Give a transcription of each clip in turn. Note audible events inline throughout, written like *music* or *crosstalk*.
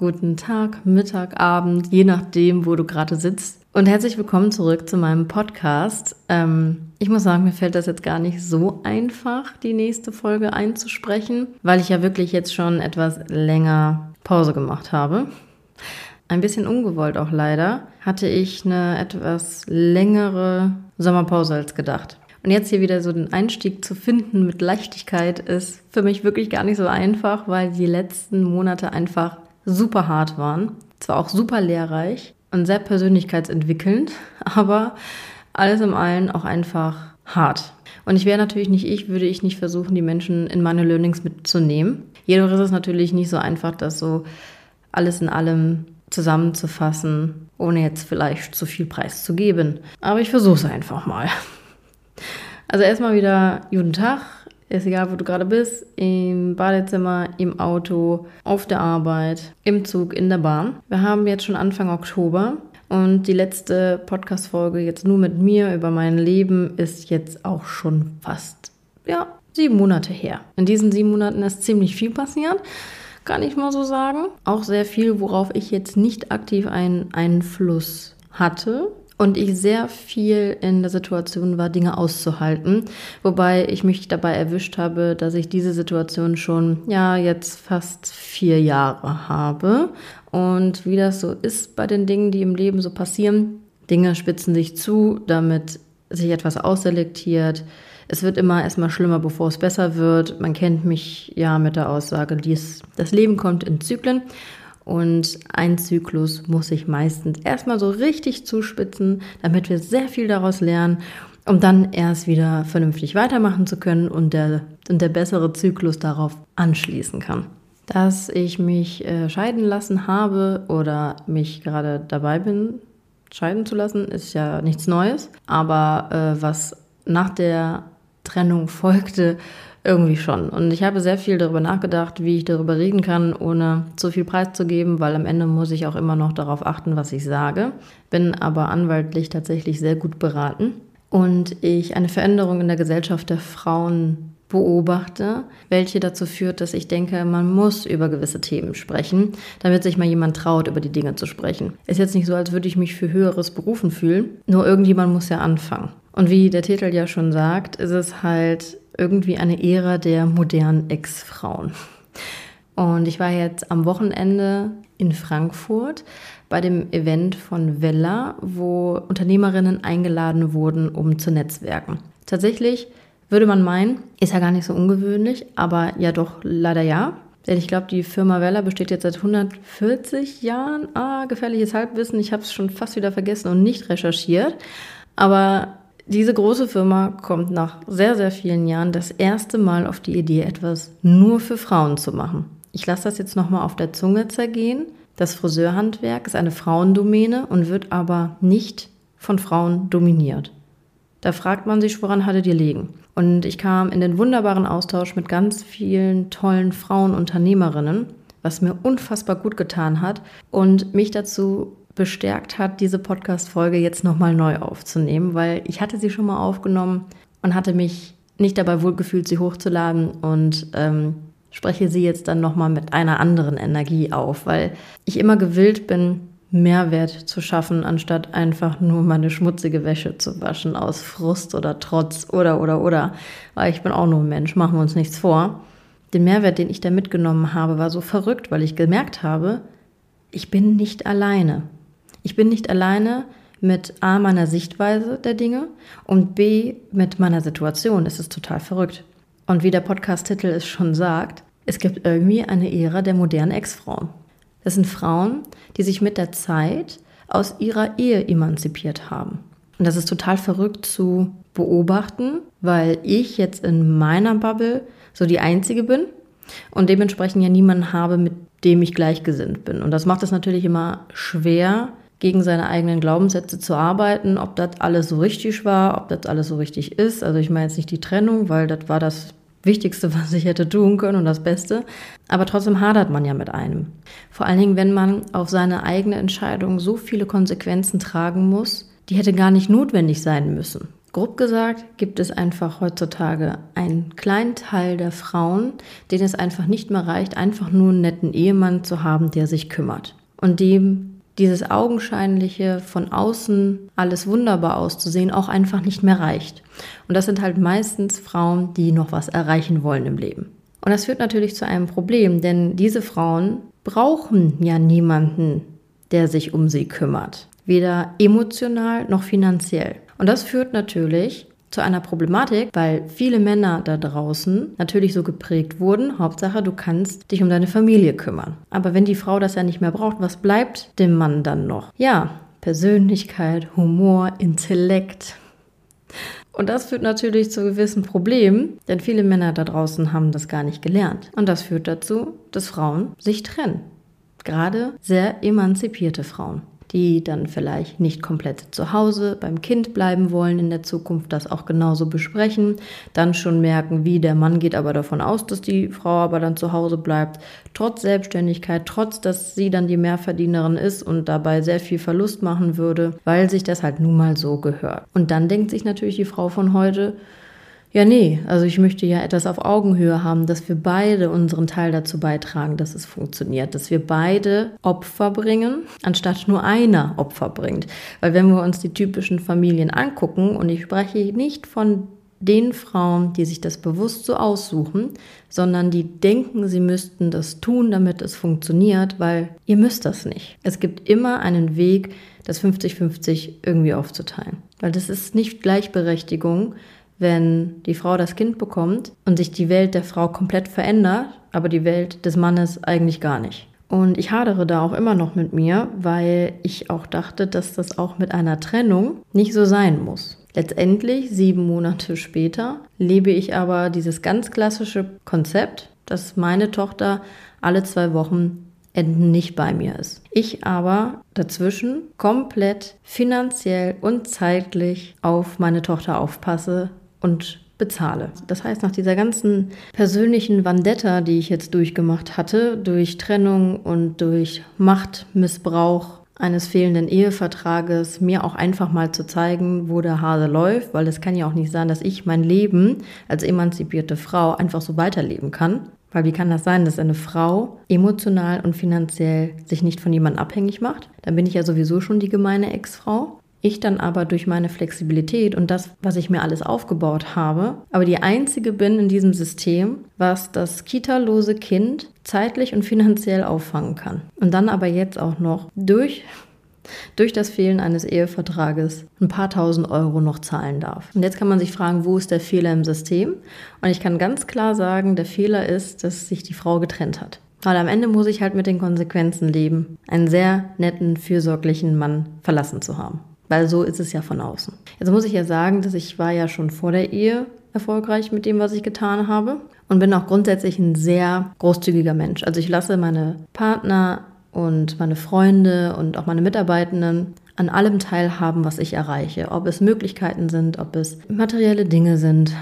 guten Tag, Mittag, Abend, je nachdem, wo du gerade sitzt. Und herzlich willkommen zurück zu meinem Podcast. Ähm, ich muss sagen, mir fällt das jetzt gar nicht so einfach, die nächste Folge einzusprechen, weil ich ja wirklich jetzt schon etwas länger Pause gemacht habe. Ein bisschen ungewollt auch leider, hatte ich eine etwas längere Sommerpause als gedacht. Und jetzt hier wieder so den Einstieg zu finden mit Leichtigkeit ist für mich wirklich gar nicht so einfach, weil die letzten Monate einfach super hart waren. Zwar auch super lehrreich und sehr persönlichkeitsentwickelnd, *laughs* aber alles im allen auch einfach hart. Und ich wäre natürlich nicht ich, würde ich nicht versuchen, die Menschen in meine Learnings mitzunehmen. Jedoch ist es natürlich nicht so einfach, das so alles in allem zusammenzufassen, ohne jetzt vielleicht zu viel Preis zu geben. Aber ich versuche es einfach mal. *laughs* Also erstmal wieder guten Tag. Ist egal, wo du gerade bist, im Badezimmer, im Auto, auf der Arbeit, im Zug, in der Bahn. Wir haben jetzt schon Anfang Oktober und die letzte Podcast-Folge jetzt nur mit mir über mein Leben ist jetzt auch schon fast, ja, sieben Monate her. In diesen sieben Monaten ist ziemlich viel passiert kann ich mal so sagen. Auch sehr viel, worauf ich jetzt nicht aktiv einen Einfluss hatte und ich sehr viel in der Situation war, Dinge auszuhalten. Wobei ich mich dabei erwischt habe, dass ich diese Situation schon, ja, jetzt fast vier Jahre habe. Und wie das so ist bei den Dingen, die im Leben so passieren, Dinge spitzen sich zu, damit sich etwas ausselektiert. Es wird immer erstmal schlimmer, bevor es besser wird. Man kennt mich ja mit der Aussage, dies, das Leben kommt in Zyklen. Und ein Zyklus muss sich meistens erstmal so richtig zuspitzen, damit wir sehr viel daraus lernen, um dann erst wieder vernünftig weitermachen zu können und der, und der bessere Zyklus darauf anschließen kann. Dass ich mich äh, scheiden lassen habe oder mich gerade dabei bin, scheiden zu lassen, ist ja nichts Neues. Aber äh, was nach der Trennung folgte, irgendwie schon. Und ich habe sehr viel darüber nachgedacht, wie ich darüber reden kann, ohne zu viel preiszugeben, weil am Ende muss ich auch immer noch darauf achten, was ich sage. Bin aber anwaltlich tatsächlich sehr gut beraten. Und ich eine Veränderung in der Gesellschaft der Frauen beobachte, welche dazu führt, dass ich denke, man muss über gewisse Themen sprechen, damit sich mal jemand traut, über die Dinge zu sprechen. Ist jetzt nicht so, als würde ich mich für höheres berufen fühlen, nur irgendjemand muss ja anfangen. Und wie der Titel ja schon sagt, ist es halt irgendwie eine Ära der modernen Ex-Frauen. Und ich war jetzt am Wochenende in Frankfurt bei dem Event von Vella, wo Unternehmerinnen eingeladen wurden, um zu netzwerken. Tatsächlich würde man meinen, ist ja gar nicht so ungewöhnlich, aber ja doch leider ja. Denn ich glaube, die Firma Vella besteht jetzt seit 140 Jahren. Ah, gefährliches Halbwissen. Ich habe es schon fast wieder vergessen und nicht recherchiert. Aber diese große Firma kommt nach sehr, sehr vielen Jahren das erste Mal auf die Idee, etwas nur für Frauen zu machen. Ich lasse das jetzt nochmal auf der Zunge zergehen. Das Friseurhandwerk ist eine Frauendomäne und wird aber nicht von Frauen dominiert. Da fragt man sich, woran hattet ihr liegen? Und ich kam in den wunderbaren Austausch mit ganz vielen tollen Frauenunternehmerinnen, was mir unfassbar gut getan hat und mich dazu bestärkt hat, diese Podcast-Folge jetzt nochmal neu aufzunehmen, weil ich hatte sie schon mal aufgenommen und hatte mich nicht dabei wohlgefühlt, sie hochzuladen und ähm, spreche sie jetzt dann nochmal mit einer anderen Energie auf, weil ich immer gewillt bin, Mehrwert zu schaffen, anstatt einfach nur meine schmutzige Wäsche zu waschen aus Frust oder Trotz oder oder oder. Weil ich bin auch nur ein Mensch, machen wir uns nichts vor. Den Mehrwert, den ich da mitgenommen habe, war so verrückt, weil ich gemerkt habe, ich bin nicht alleine. Ich bin nicht alleine mit A meiner Sichtweise der Dinge und B mit meiner Situation. Es ist total verrückt. Und wie der Podcast-Titel es schon sagt, es gibt irgendwie eine Ära der modernen Ex-Frauen. Das sind Frauen, die sich mit der Zeit aus ihrer Ehe emanzipiert haben. Und das ist total verrückt zu beobachten, weil ich jetzt in meiner Bubble so die Einzige bin und dementsprechend ja niemanden habe, mit dem ich gleichgesinnt bin. Und das macht es natürlich immer schwer, gegen seine eigenen Glaubenssätze zu arbeiten, ob das alles so richtig war, ob das alles so richtig ist. Also ich meine jetzt nicht die Trennung, weil das war das Wichtigste, *laughs* was ich hätte tun können und das Beste. Aber trotzdem hadert man ja mit einem. Vor allen Dingen, wenn man auf seine eigene Entscheidung so viele Konsequenzen tragen muss, die hätte gar nicht notwendig sein müssen. Grob gesagt gibt es einfach heutzutage einen kleinen Teil der Frauen, denen es einfach nicht mehr reicht, einfach nur einen netten Ehemann zu haben, der sich kümmert. Und dem dieses augenscheinliche von außen alles wunderbar auszusehen auch einfach nicht mehr reicht. Und das sind halt meistens Frauen, die noch was erreichen wollen im Leben. Und das führt natürlich zu einem Problem, denn diese Frauen brauchen ja niemanden, der sich um sie kümmert. Weder emotional noch finanziell. Und das führt natürlich zu einer Problematik, weil viele Männer da draußen natürlich so geprägt wurden, Hauptsache du kannst dich um deine Familie kümmern. Aber wenn die Frau das ja nicht mehr braucht, was bleibt dem Mann dann noch? Ja, Persönlichkeit, Humor, Intellekt. Und das führt natürlich zu gewissen Problemen, denn viele Männer da draußen haben das gar nicht gelernt. Und das führt dazu, dass Frauen sich trennen. Gerade sehr emanzipierte Frauen die dann vielleicht nicht komplett zu Hause beim Kind bleiben wollen in der Zukunft, das auch genauso besprechen, dann schon merken, wie der Mann geht aber davon aus, dass die Frau aber dann zu Hause bleibt, trotz Selbstständigkeit, trotz dass sie dann die Mehrverdienerin ist und dabei sehr viel Verlust machen würde, weil sich das halt nun mal so gehört. Und dann denkt sich natürlich die Frau von heute, ja, nee, also ich möchte ja etwas auf Augenhöhe haben, dass wir beide unseren Teil dazu beitragen, dass es funktioniert, dass wir beide Opfer bringen, anstatt nur einer Opfer bringt. Weil wenn wir uns die typischen Familien angucken, und ich spreche nicht von den Frauen, die sich das bewusst so aussuchen, sondern die denken, sie müssten das tun, damit es funktioniert, weil ihr müsst das nicht. Es gibt immer einen Weg, das 50-50 irgendwie aufzuteilen. Weil das ist nicht Gleichberechtigung, wenn die Frau das Kind bekommt und sich die Welt der Frau komplett verändert, aber die Welt des Mannes eigentlich gar nicht. Und ich hadere da auch immer noch mit mir, weil ich auch dachte, dass das auch mit einer Trennung nicht so sein muss. Letztendlich, sieben Monate später, lebe ich aber dieses ganz klassische Konzept, dass meine Tochter alle zwei Wochen Enden nicht bei mir ist. Ich aber dazwischen komplett finanziell und zeitlich auf meine Tochter aufpasse, und bezahle. Das heißt, nach dieser ganzen persönlichen Vendetta, die ich jetzt durchgemacht hatte, durch Trennung und durch Machtmissbrauch eines fehlenden Ehevertrages, mir auch einfach mal zu zeigen, wo der Hase läuft, weil es kann ja auch nicht sein, dass ich mein Leben als emanzipierte Frau einfach so weiterleben kann. Weil wie kann das sein, dass eine Frau emotional und finanziell sich nicht von jemandem abhängig macht? Dann bin ich ja sowieso schon die gemeine Ex-Frau. Ich dann aber durch meine Flexibilität und das, was ich mir alles aufgebaut habe, aber die einzige bin in diesem System, was das kita-lose Kind zeitlich und finanziell auffangen kann. Und dann aber jetzt auch noch durch durch das Fehlen eines Ehevertrages ein paar tausend Euro noch zahlen darf. Und jetzt kann man sich fragen, wo ist der Fehler im System? Und ich kann ganz klar sagen, der Fehler ist, dass sich die Frau getrennt hat. Weil am Ende muss ich halt mit den Konsequenzen leben, einen sehr netten, fürsorglichen Mann verlassen zu haben weil so ist es ja von außen. Jetzt muss ich ja sagen, dass ich war ja schon vor der Ehe erfolgreich mit dem, was ich getan habe und bin auch grundsätzlich ein sehr großzügiger Mensch. Also ich lasse meine Partner und meine Freunde und auch meine Mitarbeitenden an allem teilhaben, was ich erreiche. Ob es Möglichkeiten sind, ob es materielle Dinge sind,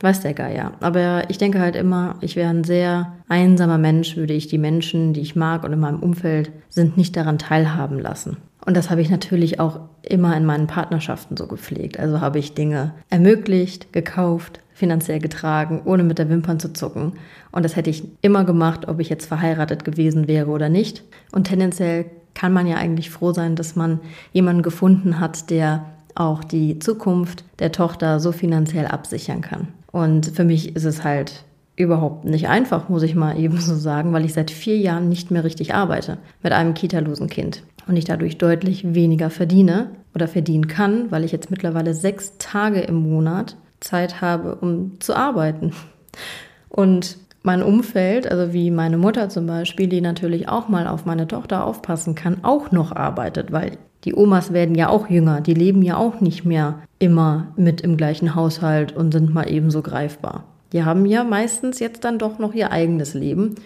weiß der Geier. Aber ich denke halt immer, ich wäre ein sehr einsamer Mensch, würde ich die Menschen, die ich mag und in meinem Umfeld sind, nicht daran teilhaben lassen. Und das habe ich natürlich auch immer in meinen Partnerschaften so gepflegt. Also habe ich Dinge ermöglicht, gekauft, finanziell getragen, ohne mit der Wimpern zu zucken. Und das hätte ich immer gemacht, ob ich jetzt verheiratet gewesen wäre oder nicht. Und tendenziell kann man ja eigentlich froh sein, dass man jemanden gefunden hat, der auch die Zukunft der Tochter so finanziell absichern kann. Und für mich ist es halt überhaupt nicht einfach, muss ich mal eben so sagen, weil ich seit vier Jahren nicht mehr richtig arbeite mit einem kita-losen Kind und ich dadurch deutlich weniger verdiene oder verdienen kann, weil ich jetzt mittlerweile sechs Tage im Monat Zeit habe, um zu arbeiten. Und mein Umfeld, also wie meine Mutter zum Beispiel, die natürlich auch mal auf meine Tochter aufpassen kann, auch noch arbeitet, weil die Omas werden ja auch jünger, die leben ja auch nicht mehr immer mit im gleichen Haushalt und sind mal ebenso greifbar. Die haben ja meistens jetzt dann doch noch ihr eigenes Leben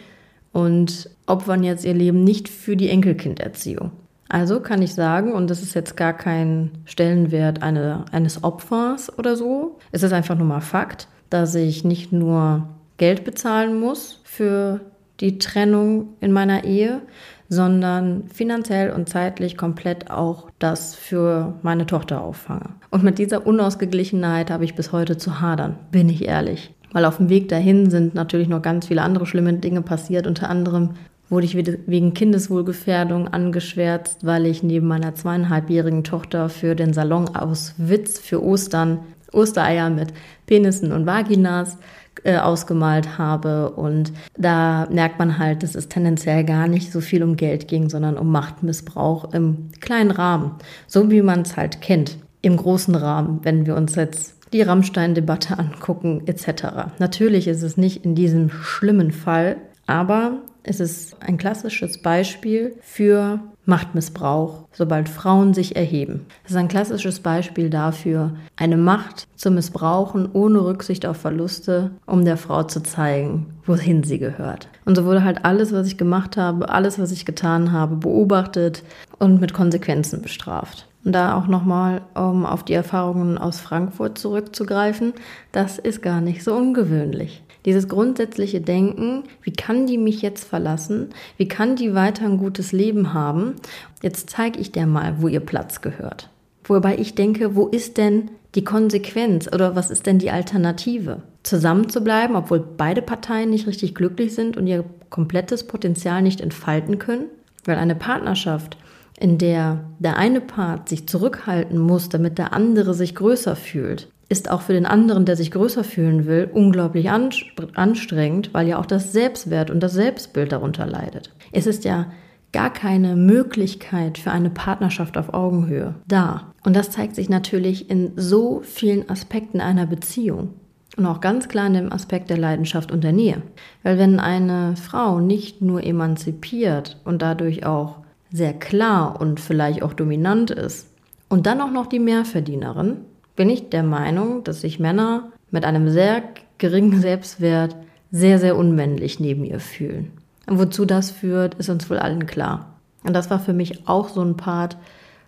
und opfern jetzt ihr Leben nicht für die Enkelkinderziehung. Also kann ich sagen, und das ist jetzt gar kein Stellenwert eine, eines Opfers oder so, es ist einfach nur mal Fakt, dass ich nicht nur Geld bezahlen muss für die Trennung in meiner Ehe, sondern finanziell und zeitlich komplett auch das für meine Tochter auffange. Und mit dieser Unausgeglichenheit habe ich bis heute zu hadern, bin ich ehrlich. Weil auf dem Weg dahin sind natürlich noch ganz viele andere schlimme Dinge passiert. Unter anderem wurde ich wegen Kindeswohlgefährdung angeschwärzt, weil ich neben meiner zweieinhalbjährigen Tochter für den Salon aus Witz für Ostern Ostereier mit Penissen und Vaginas äh, ausgemalt habe. Und da merkt man halt, dass es tendenziell gar nicht so viel um Geld ging, sondern um Machtmissbrauch im kleinen Rahmen. So wie man es halt kennt. Im großen Rahmen, wenn wir uns jetzt die Rammstein-Debatte angucken, etc. Natürlich ist es nicht in diesem schlimmen Fall, aber es ist ein klassisches Beispiel für Machtmissbrauch, sobald Frauen sich erheben. Es ist ein klassisches Beispiel dafür, eine Macht zu missbrauchen ohne Rücksicht auf Verluste, um der Frau zu zeigen, wohin sie gehört. Und so wurde halt alles, was ich gemacht habe, alles, was ich getan habe, beobachtet und mit Konsequenzen bestraft. Und da auch nochmal, um auf die Erfahrungen aus Frankfurt zurückzugreifen, das ist gar nicht so ungewöhnlich. Dieses grundsätzliche Denken, wie kann die mich jetzt verlassen? Wie kann die weiter ein gutes Leben haben? Jetzt zeige ich dir mal, wo ihr Platz gehört. Wobei ich denke, wo ist denn die Konsequenz oder was ist denn die Alternative? Zusammen zu bleiben, obwohl beide Parteien nicht richtig glücklich sind und ihr komplettes Potenzial nicht entfalten können? Weil eine Partnerschaft, in der der eine Part sich zurückhalten muss, damit der andere sich größer fühlt, ist auch für den anderen, der sich größer fühlen will, unglaublich anstrengend, weil ja auch das Selbstwert und das Selbstbild darunter leidet. Es ist ja gar keine Möglichkeit für eine Partnerschaft auf Augenhöhe da. Und das zeigt sich natürlich in so vielen Aspekten einer Beziehung. Und auch ganz klar in dem Aspekt der Leidenschaft und der Nähe. Weil wenn eine Frau nicht nur emanzipiert und dadurch auch sehr klar und vielleicht auch dominant ist und dann auch noch die Mehrverdienerin, bin ich der Meinung, dass sich Männer mit einem sehr geringen Selbstwert sehr, sehr unmännlich neben ihr fühlen. Und wozu das führt, ist uns wohl allen klar. Und das war für mich auch so ein Part,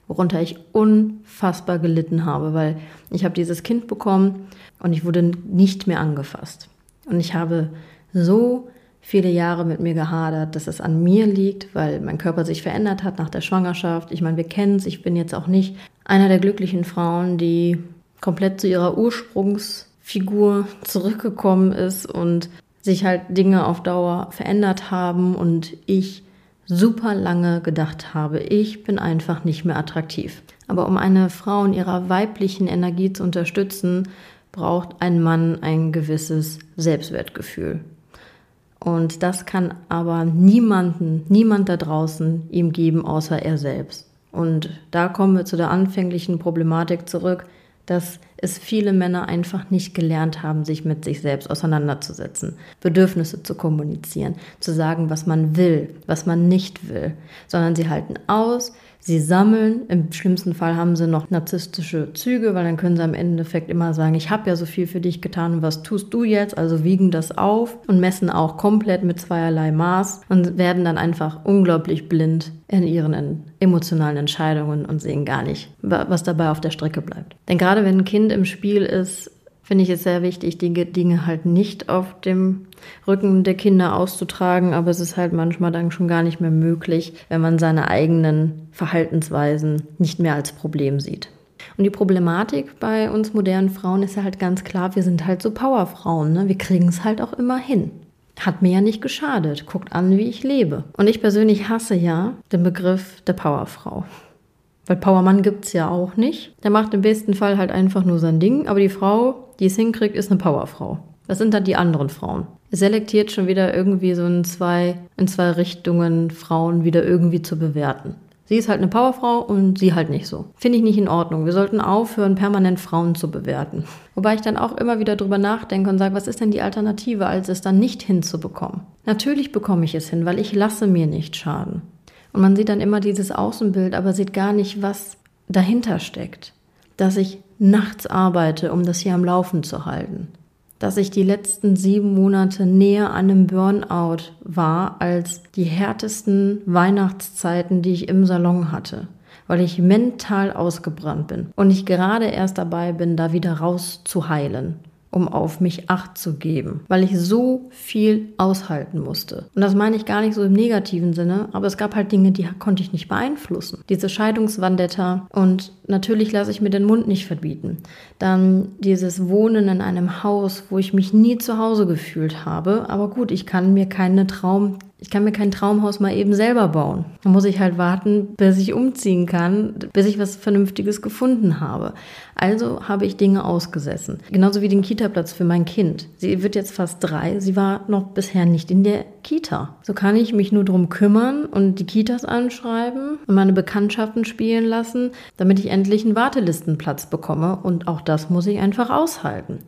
worunter ich unfassbar gelitten habe, weil ich habe dieses Kind bekommen und ich wurde nicht mehr angefasst. Und ich habe so viele Jahre mit mir gehadert, dass es an mir liegt, weil mein Körper sich verändert hat nach der Schwangerschaft. Ich meine, wir kennen es. Ich bin jetzt auch nicht einer der glücklichen Frauen, die komplett zu ihrer Ursprungsfigur zurückgekommen ist und sich halt Dinge auf Dauer verändert haben und ich super lange gedacht habe, ich bin einfach nicht mehr attraktiv. Aber um eine Frau in ihrer weiblichen Energie zu unterstützen, braucht ein Mann ein gewisses Selbstwertgefühl. Und das kann aber niemanden, niemand da draußen ihm geben, außer er selbst. Und da kommen wir zu der anfänglichen Problematik zurück dass es viele Männer einfach nicht gelernt haben, sich mit sich selbst auseinanderzusetzen, Bedürfnisse zu kommunizieren, zu sagen, was man will, was man nicht will, sondern sie halten aus, Sie sammeln, im schlimmsten Fall haben sie noch narzisstische Züge, weil dann können sie am Endeffekt immer sagen, ich habe ja so viel für dich getan was tust du jetzt? Also wiegen das auf und messen auch komplett mit zweierlei Maß und werden dann einfach unglaublich blind in ihren emotionalen Entscheidungen und sehen gar nicht, was dabei auf der Strecke bleibt. Denn gerade wenn ein Kind im Spiel ist, finde ich es sehr wichtig, die Dinge halt nicht auf dem Rücken der Kinder auszutragen, aber es ist halt manchmal dann schon gar nicht mehr möglich, wenn man seine eigenen Verhaltensweisen nicht mehr als Problem sieht. Und die Problematik bei uns modernen Frauen ist ja halt ganz klar, wir sind halt so Powerfrauen, ne? wir kriegen es halt auch immer hin. Hat mir ja nicht geschadet. Guckt an, wie ich lebe. Und ich persönlich hasse ja den Begriff der Powerfrau. Weil Powermann gibt es ja auch nicht. Der macht im besten Fall halt einfach nur sein Ding, aber die Frau, die es hinkriegt, ist eine Powerfrau. Was sind dann die anderen Frauen? Es selektiert schon wieder irgendwie so in zwei, in zwei Richtungen Frauen wieder irgendwie zu bewerten. Sie ist halt eine Powerfrau und sie halt nicht so. Finde ich nicht in Ordnung. Wir sollten aufhören, permanent Frauen zu bewerten. Wobei ich dann auch immer wieder drüber nachdenke und sage, was ist denn die Alternative, als es dann nicht hinzubekommen? Natürlich bekomme ich es hin, weil ich lasse mir nicht schaden. Und man sieht dann immer dieses Außenbild, aber sieht gar nicht, was dahinter steckt. Dass ich nachts arbeite, um das hier am Laufen zu halten. dass ich die letzten sieben Monate näher an einem Burnout war als die härtesten Weihnachtszeiten, die ich im Salon hatte, weil ich mental ausgebrannt bin und ich gerade erst dabei bin, da wieder rauszuheilen um auf mich acht zu geben, weil ich so viel aushalten musste. Und das meine ich gar nicht so im negativen Sinne, aber es gab halt Dinge, die konnte ich nicht beeinflussen. Diese Scheidungsvandetta und natürlich lasse ich mir den Mund nicht verbieten. Dann dieses Wohnen in einem Haus, wo ich mich nie zu Hause gefühlt habe, aber gut, ich kann mir keine Traum ich kann mir kein Traumhaus mal eben selber bauen. Da muss ich halt warten, bis ich umziehen kann, bis ich was Vernünftiges gefunden habe. Also habe ich Dinge ausgesessen. Genauso wie den Kita-Platz für mein Kind. Sie wird jetzt fast drei. Sie war noch bisher nicht in der Kita. So kann ich mich nur drum kümmern und die Kitas anschreiben und meine Bekanntschaften spielen lassen, damit ich endlich einen Wartelistenplatz bekomme. Und auch das muss ich einfach aushalten.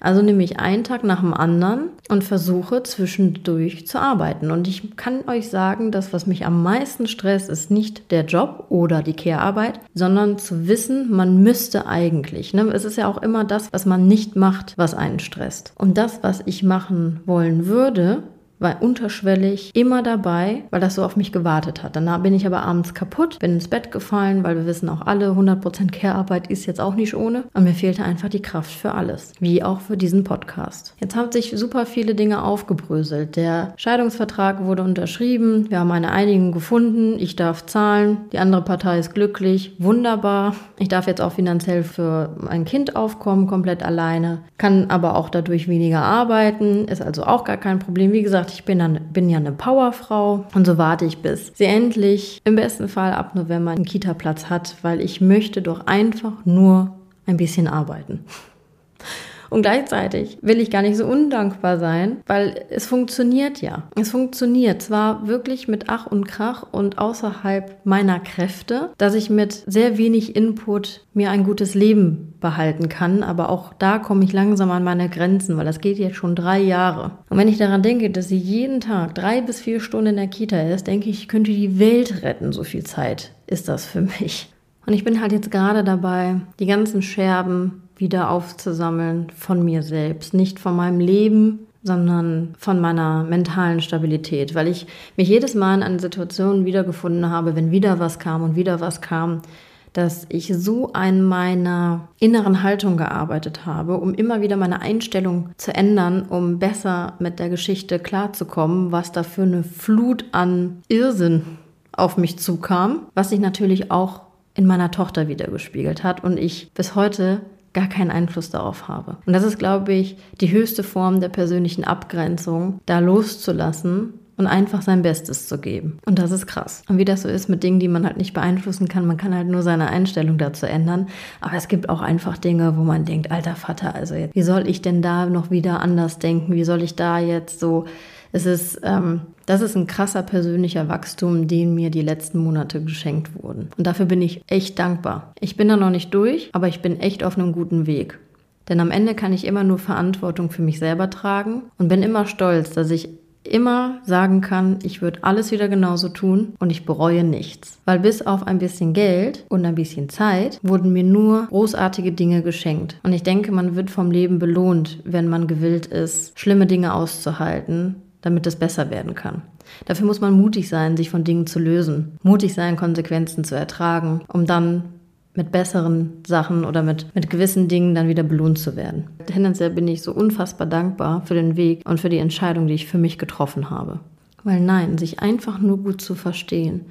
Also nehme ich einen Tag nach dem anderen und versuche zwischendurch zu arbeiten. Und ich kann euch sagen, das, was mich am meisten stresst, ist nicht der Job oder die Care-Arbeit, sondern zu wissen, man müsste eigentlich eigentlich? Ne? Es ist ja auch immer das, was man nicht macht, was einen stresst. Und das, was ich machen wollen würde, war unterschwellig immer dabei, weil das so auf mich gewartet hat. Danach bin ich aber abends kaputt, bin ins Bett gefallen, weil wir wissen auch alle, 100% Care-Arbeit ist jetzt auch nicht ohne. Und mir fehlte einfach die Kraft für alles, wie auch für diesen Podcast. Jetzt haben sich super viele Dinge aufgebröselt. Der Scheidungsvertrag wurde unterschrieben, wir haben eine Einigung gefunden, ich darf zahlen, die andere Partei ist glücklich, wunderbar. Ich darf jetzt auch finanziell für mein Kind aufkommen, komplett alleine, kann aber auch dadurch weniger arbeiten, ist also auch gar kein Problem. Wie gesagt, ich bin, dann, bin ja eine Powerfrau und so warte ich, bis sie endlich im besten Fall ab November einen Kita-Platz hat, weil ich möchte doch einfach nur ein bisschen arbeiten. Und gleichzeitig will ich gar nicht so undankbar sein, weil es funktioniert ja. Es funktioniert zwar wirklich mit Ach und Krach und außerhalb meiner Kräfte, dass ich mit sehr wenig Input mir ein gutes Leben behalten kann, aber auch da komme ich langsam an meine Grenzen, weil das geht jetzt schon drei Jahre. Und wenn ich daran denke, dass sie jeden Tag drei bis vier Stunden in der Kita ist, denke ich, ich könnte die Welt retten, so viel Zeit ist das für mich. Und ich bin halt jetzt gerade dabei, die ganzen Scherben wieder aufzusammeln von mir selbst, nicht von meinem Leben, sondern von meiner mentalen Stabilität, weil ich mich jedes Mal in einer Situation wiedergefunden habe, wenn wieder was kam und wieder was kam, dass ich so an meiner inneren Haltung gearbeitet habe, um immer wieder meine Einstellung zu ändern, um besser mit der Geschichte klarzukommen, was da für eine Flut an Irrsinn auf mich zukam, was sich natürlich auch in meiner Tochter wiedergespiegelt hat. Und ich bis heute gar keinen Einfluss darauf habe. Und das ist, glaube ich, die höchste Form der persönlichen Abgrenzung, da loszulassen und einfach sein Bestes zu geben. Und das ist krass. Und wie das so ist mit Dingen, die man halt nicht beeinflussen kann, man kann halt nur seine Einstellung dazu ändern. Aber es gibt auch einfach Dinge, wo man denkt, alter Vater, also jetzt, wie soll ich denn da noch wieder anders denken? Wie soll ich da jetzt so es ist, ähm, das ist ein krasser persönlicher Wachstum, den mir die letzten Monate geschenkt wurden. Und dafür bin ich echt dankbar. Ich bin da noch nicht durch, aber ich bin echt auf einem guten Weg. Denn am Ende kann ich immer nur Verantwortung für mich selber tragen und bin immer stolz, dass ich immer sagen kann, ich würde alles wieder genauso tun und ich bereue nichts. Weil bis auf ein bisschen Geld und ein bisschen Zeit wurden mir nur großartige Dinge geschenkt. Und ich denke, man wird vom Leben belohnt, wenn man gewillt ist, schlimme Dinge auszuhalten damit es besser werden kann. Dafür muss man mutig sein, sich von Dingen zu lösen, mutig sein, Konsequenzen zu ertragen, um dann mit besseren Sachen oder mit, mit gewissen Dingen dann wieder belohnt zu werden. Tendenziell bin ich so unfassbar dankbar für den Weg und für die Entscheidung, die ich für mich getroffen habe. Weil nein, sich einfach nur gut zu verstehen,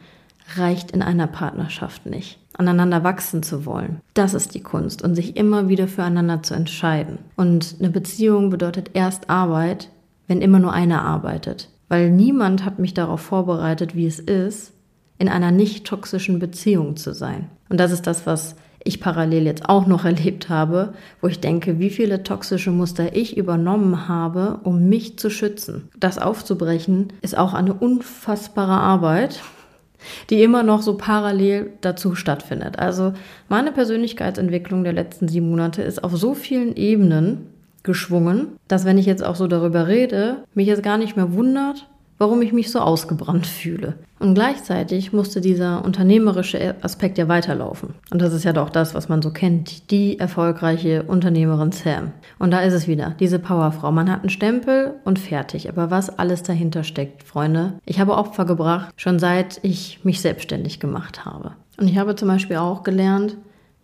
reicht in einer Partnerschaft nicht. Aneinander wachsen zu wollen. Das ist die Kunst und sich immer wieder füreinander zu entscheiden. Und eine Beziehung bedeutet erst Arbeit, wenn immer nur einer arbeitet. Weil niemand hat mich darauf vorbereitet, wie es ist, in einer nicht toxischen Beziehung zu sein. Und das ist das, was ich parallel jetzt auch noch *laughs* erlebt habe, wo ich denke, wie viele toxische Muster ich übernommen habe, um mich zu schützen. Das aufzubrechen ist auch eine unfassbare Arbeit, die immer noch so parallel dazu stattfindet. Also meine Persönlichkeitsentwicklung der letzten sieben Monate ist auf so vielen Ebenen geschwungen, dass wenn ich jetzt auch so darüber rede, mich jetzt gar nicht mehr wundert, warum ich mich so ausgebrannt fühle. Und gleichzeitig musste dieser unternehmerische Aspekt ja weiterlaufen. Und das ist ja doch das, was man so kennt, die erfolgreiche Unternehmerin Sam. Und da ist es wieder, diese Powerfrau. Man hat einen Stempel und fertig. Aber was alles dahinter steckt, Freunde. Ich habe Opfer gebracht, schon seit ich mich selbstständig gemacht habe. Und ich habe zum Beispiel auch gelernt,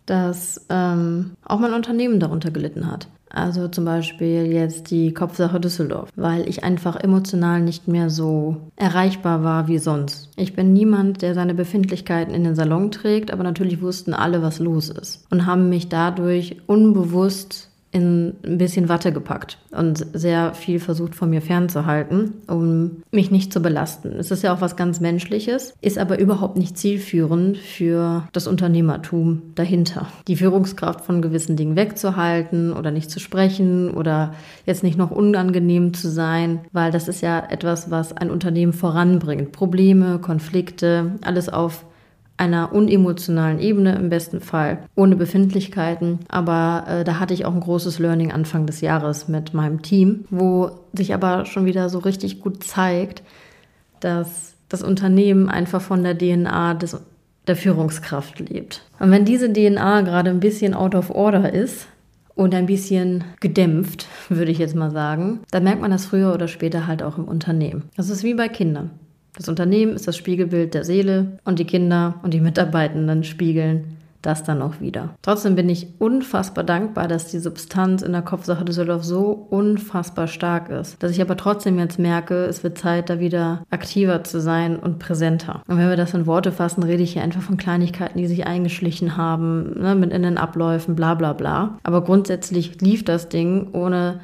dass ähm, auch mein Unternehmen darunter gelitten hat. Also zum Beispiel jetzt die Kopfsache Düsseldorf, weil ich einfach emotional nicht mehr so erreichbar war wie sonst. Ich bin niemand, der seine Befindlichkeiten in den Salon trägt, aber natürlich wussten alle, was los ist und haben mich dadurch unbewusst in ein bisschen Watte gepackt und sehr viel versucht von mir fernzuhalten, um mich nicht zu belasten. Es ist ja auch was ganz Menschliches, ist aber überhaupt nicht zielführend für das Unternehmertum dahinter. Die Führungskraft von gewissen Dingen wegzuhalten oder nicht zu sprechen oder jetzt nicht noch unangenehm zu sein, weil das ist ja etwas, was ein Unternehmen voranbringt. Probleme, Konflikte, alles auf einer unemotionalen Ebene im besten Fall, ohne Befindlichkeiten. Aber äh, da hatte ich auch ein großes Learning Anfang des Jahres mit meinem Team, wo sich aber schon wieder so richtig gut zeigt, dass das Unternehmen einfach von der DNA des, der Führungskraft lebt. Und wenn diese DNA gerade ein bisschen out of order ist, und ein bisschen gedämpft, *laughs* würde ich jetzt mal sagen, dann merkt man das früher oder später halt auch im Unternehmen. Das ist wie bei Kindern. Das Unternehmen ist das Spiegelbild der Seele und die Kinder und die Mitarbeitenden spiegeln das dann auch wieder. Trotzdem bin ich unfassbar dankbar, dass die Substanz in der Kopfsache Düsseldorf so unfassbar stark ist. Dass ich aber trotzdem jetzt merke, es wird Zeit, da wieder aktiver zu sein und präsenter. Und wenn wir das in Worte fassen, rede ich hier einfach von Kleinigkeiten, die sich eingeschlichen haben, ne, mit in Abläufen, bla bla bla. Aber grundsätzlich lief das Ding ohne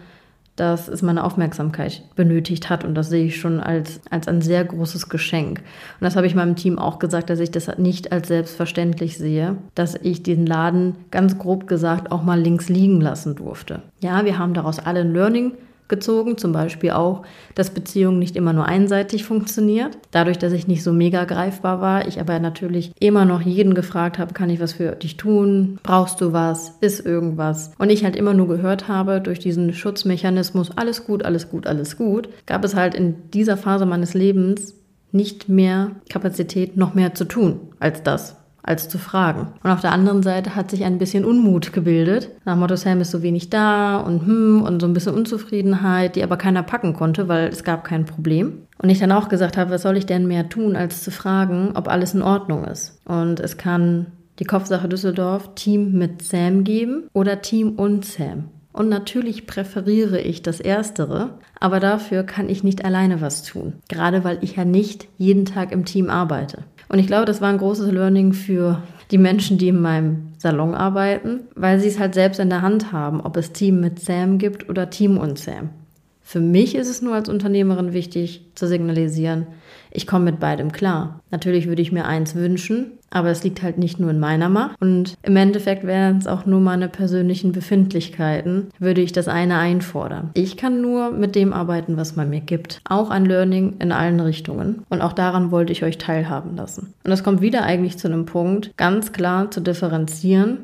dass es meine Aufmerksamkeit benötigt hat. Und das sehe ich schon als, als ein sehr großes Geschenk. Und das habe ich meinem Team auch gesagt, dass ich das nicht als selbstverständlich sehe, dass ich den Laden ganz grob gesagt auch mal links liegen lassen durfte. Ja, wir haben daraus alle ein Learning gezogen, zum Beispiel auch, dass Beziehungen nicht immer nur einseitig funktioniert. Dadurch, dass ich nicht so mega greifbar war, ich aber natürlich immer noch jeden gefragt habe, kann ich was für dich tun? Brauchst du was? Ist irgendwas? Und ich halt immer nur gehört habe, durch diesen Schutzmechanismus, alles gut, alles gut, alles gut, gab es halt in dieser Phase meines Lebens nicht mehr Kapazität, noch mehr zu tun als das als zu fragen. Und auf der anderen Seite hat sich ein bisschen Unmut gebildet. Nach Motto, Sam ist so wenig da und hm und so ein bisschen Unzufriedenheit, die aber keiner packen konnte, weil es gab kein Problem. Und ich dann auch gesagt habe, was soll ich denn mehr tun, als zu fragen, ob alles in Ordnung ist. Und es kann die Kopfsache Düsseldorf Team mit Sam geben oder Team und Sam. Und natürlich präferiere ich das Erstere, aber dafür kann ich nicht alleine was tun. Gerade weil ich ja nicht jeden Tag im Team arbeite. Und ich glaube, das war ein großes Learning für die Menschen, die in meinem Salon arbeiten, weil sie es halt selbst in der Hand haben, ob es Team mit Sam gibt oder Team und Sam. Für mich ist es nur als Unternehmerin wichtig zu signalisieren, ich komme mit beidem klar. Natürlich würde ich mir eins wünschen, aber es liegt halt nicht nur in meiner Macht. Und im Endeffekt wären es auch nur meine persönlichen Befindlichkeiten, würde ich das eine einfordern. Ich kann nur mit dem arbeiten, was man mir gibt. Auch ein Learning in allen Richtungen. Und auch daran wollte ich euch teilhaben lassen. Und das kommt wieder eigentlich zu einem Punkt, ganz klar zu differenzieren,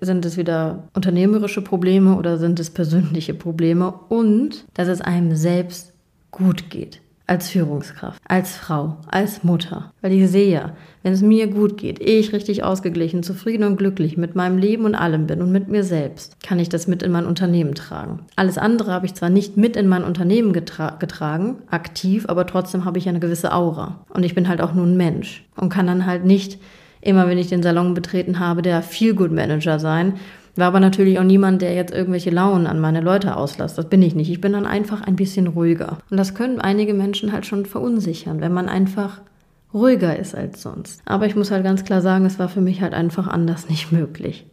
sind es wieder unternehmerische Probleme oder sind es persönliche Probleme und dass es einem selbst gut geht als Führungskraft, als Frau, als Mutter. Weil ich sehe ja, wenn es mir gut geht, ich richtig ausgeglichen, zufrieden und glücklich mit meinem Leben und allem bin und mit mir selbst, kann ich das mit in mein Unternehmen tragen. Alles andere habe ich zwar nicht mit in mein Unternehmen getra getragen, aktiv, aber trotzdem habe ich eine gewisse Aura. Und ich bin halt auch nur ein Mensch und kann dann halt nicht immer, wenn ich den Salon betreten habe, der Feel-Good-Manager sein war aber natürlich auch niemand, der jetzt irgendwelche Launen an meine Leute auslässt. Das bin ich nicht. Ich bin dann einfach ein bisschen ruhiger. Und das können einige Menschen halt schon verunsichern, wenn man einfach ruhiger ist als sonst. Aber ich muss halt ganz klar sagen, es war für mich halt einfach anders *laughs* nicht möglich.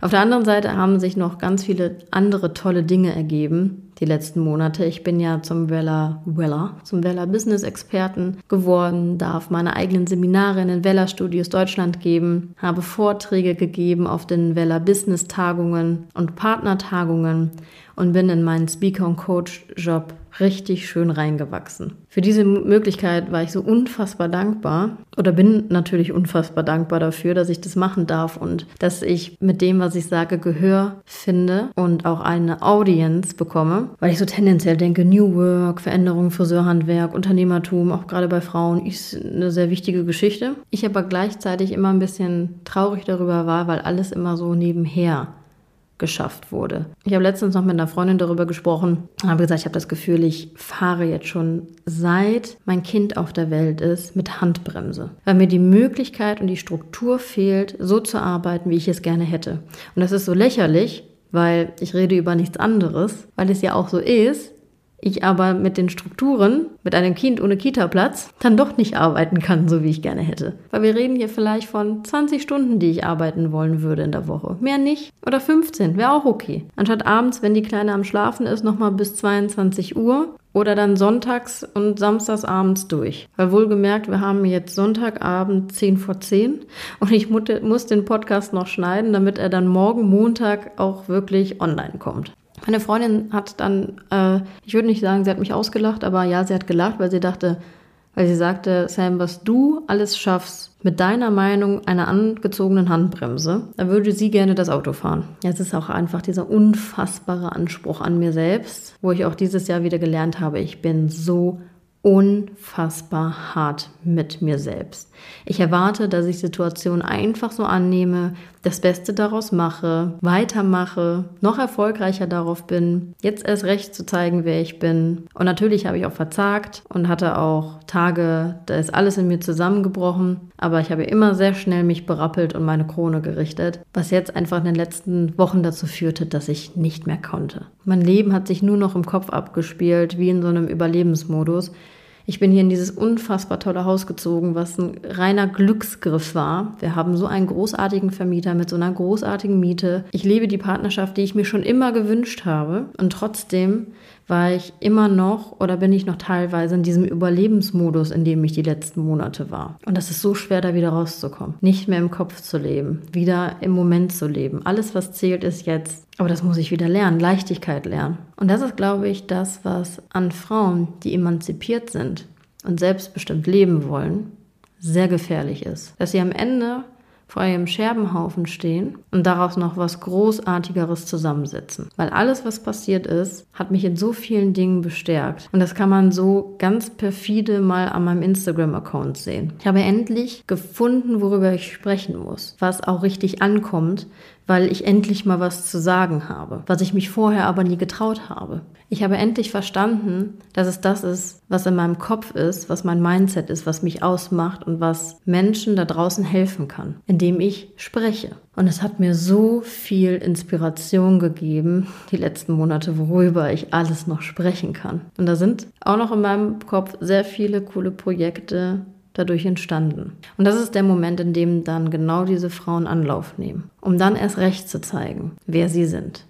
Auf der anderen Seite haben sich noch ganz viele andere tolle Dinge ergeben die letzten Monate. Ich bin ja zum Weller, Weller, zum Weller Business Experten geworden, darf meine eigenen Seminare in den Weller Studios Deutschland geben, habe Vorträge gegeben auf den Weller Business Tagungen und Partnertagungen und bin in meinen Speaker und Coach Job richtig schön reingewachsen. Für diese Möglichkeit war ich so unfassbar dankbar oder bin natürlich unfassbar dankbar dafür, dass ich das machen darf und dass ich mit dem, was ich sage, Gehör finde und auch eine Audience bekomme, weil ich so tendenziell denke, New Work, Veränderung, Friseurhandwerk, Unternehmertum, auch gerade bei Frauen, ist eine sehr wichtige Geschichte. Ich aber gleichzeitig immer ein bisschen traurig darüber war, weil alles immer so nebenher geschafft wurde. Ich habe letztens noch mit einer Freundin darüber gesprochen, habe gesagt, ich habe das Gefühl, ich fahre jetzt schon seit mein Kind auf der Welt ist mit Handbremse, weil mir die Möglichkeit und die Struktur fehlt, so zu arbeiten, wie ich es gerne hätte. Und das ist so lächerlich, weil ich rede über nichts anderes, weil es ja auch so ist, ich aber mit den Strukturen, mit einem Kind ohne Kita-Platz, dann doch nicht arbeiten kann, so wie ich gerne hätte. Weil wir reden hier vielleicht von 20 Stunden, die ich arbeiten wollen würde in der Woche. Mehr nicht. Oder 15, wäre auch okay. Anstatt abends, wenn die Kleine am Schlafen ist, nochmal bis 22 Uhr oder dann sonntags und samstags abends durch. Weil wohlgemerkt, wir haben jetzt Sonntagabend 10 vor 10 und ich muss den Podcast noch schneiden, damit er dann morgen Montag auch wirklich online kommt. Meine Freundin hat dann, äh, ich würde nicht sagen, sie hat mich ausgelacht, aber ja, sie hat gelacht, weil sie dachte, weil sie sagte, Sam, was du alles schaffst mit deiner Meinung einer angezogenen Handbremse, da würde sie gerne das Auto fahren. Es ist auch einfach dieser unfassbare Anspruch an mir selbst, wo ich auch dieses Jahr wieder gelernt habe, ich bin so unfassbar hart mit mir selbst. Ich erwarte, dass ich Situationen einfach so annehme, das Beste daraus mache, weitermache, noch erfolgreicher darauf bin, jetzt erst recht zu zeigen, wer ich bin. Und natürlich habe ich auch verzagt und hatte auch Tage, da ist alles in mir zusammengebrochen, aber ich habe immer sehr schnell mich berappelt und meine Krone gerichtet, was jetzt einfach in den letzten Wochen dazu führte, dass ich nicht mehr konnte. Mein Leben hat sich nur noch im Kopf abgespielt, wie in so einem Überlebensmodus. Ich bin hier in dieses unfassbar tolle Haus gezogen, was ein reiner Glücksgriff war. Wir haben so einen großartigen Vermieter mit so einer großartigen Miete. Ich lebe die Partnerschaft, die ich mir schon immer gewünscht habe. Und trotzdem war ich immer noch oder bin ich noch teilweise in diesem Überlebensmodus, in dem ich die letzten Monate war. Und das ist so schwer, da wieder rauszukommen. Nicht mehr im Kopf zu leben, wieder im Moment zu leben. Alles, was zählt, ist jetzt. Aber das muss ich wieder lernen, Leichtigkeit lernen. Und das ist, glaube ich, das, was an Frauen, die emanzipiert sind und selbstbestimmt leben wollen, sehr gefährlich ist. Dass sie am Ende vor ihrem Scherbenhaufen stehen und daraus noch was Großartigeres zusammensetzen. Weil alles, was passiert ist, hat mich in so vielen Dingen bestärkt. Und das kann man so ganz perfide mal an meinem Instagram-Account sehen. Ich habe endlich gefunden, worüber ich sprechen muss, was auch richtig ankommt, weil ich endlich mal was zu sagen habe, was ich mich vorher aber nie getraut habe. Ich habe endlich verstanden, dass es das ist, was in meinem Kopf ist, was mein Mindset ist, was mich ausmacht und was Menschen da draußen helfen kann, indem ich spreche. Und es hat mir so viel Inspiration gegeben, die letzten Monate, worüber ich alles noch sprechen kann. Und da sind auch noch in meinem Kopf sehr viele coole Projekte, dadurch entstanden. Und das ist der Moment, in dem dann genau diese Frauen Anlauf nehmen, um dann erst recht zu zeigen, wer sie sind.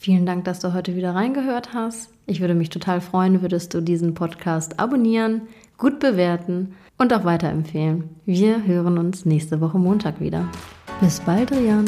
Vielen Dank, dass du heute wieder reingehört hast. Ich würde mich total freuen, würdest du diesen Podcast abonnieren, gut bewerten und auch weiterempfehlen. Wir hören uns nächste Woche Montag wieder. Bis bald, Rian.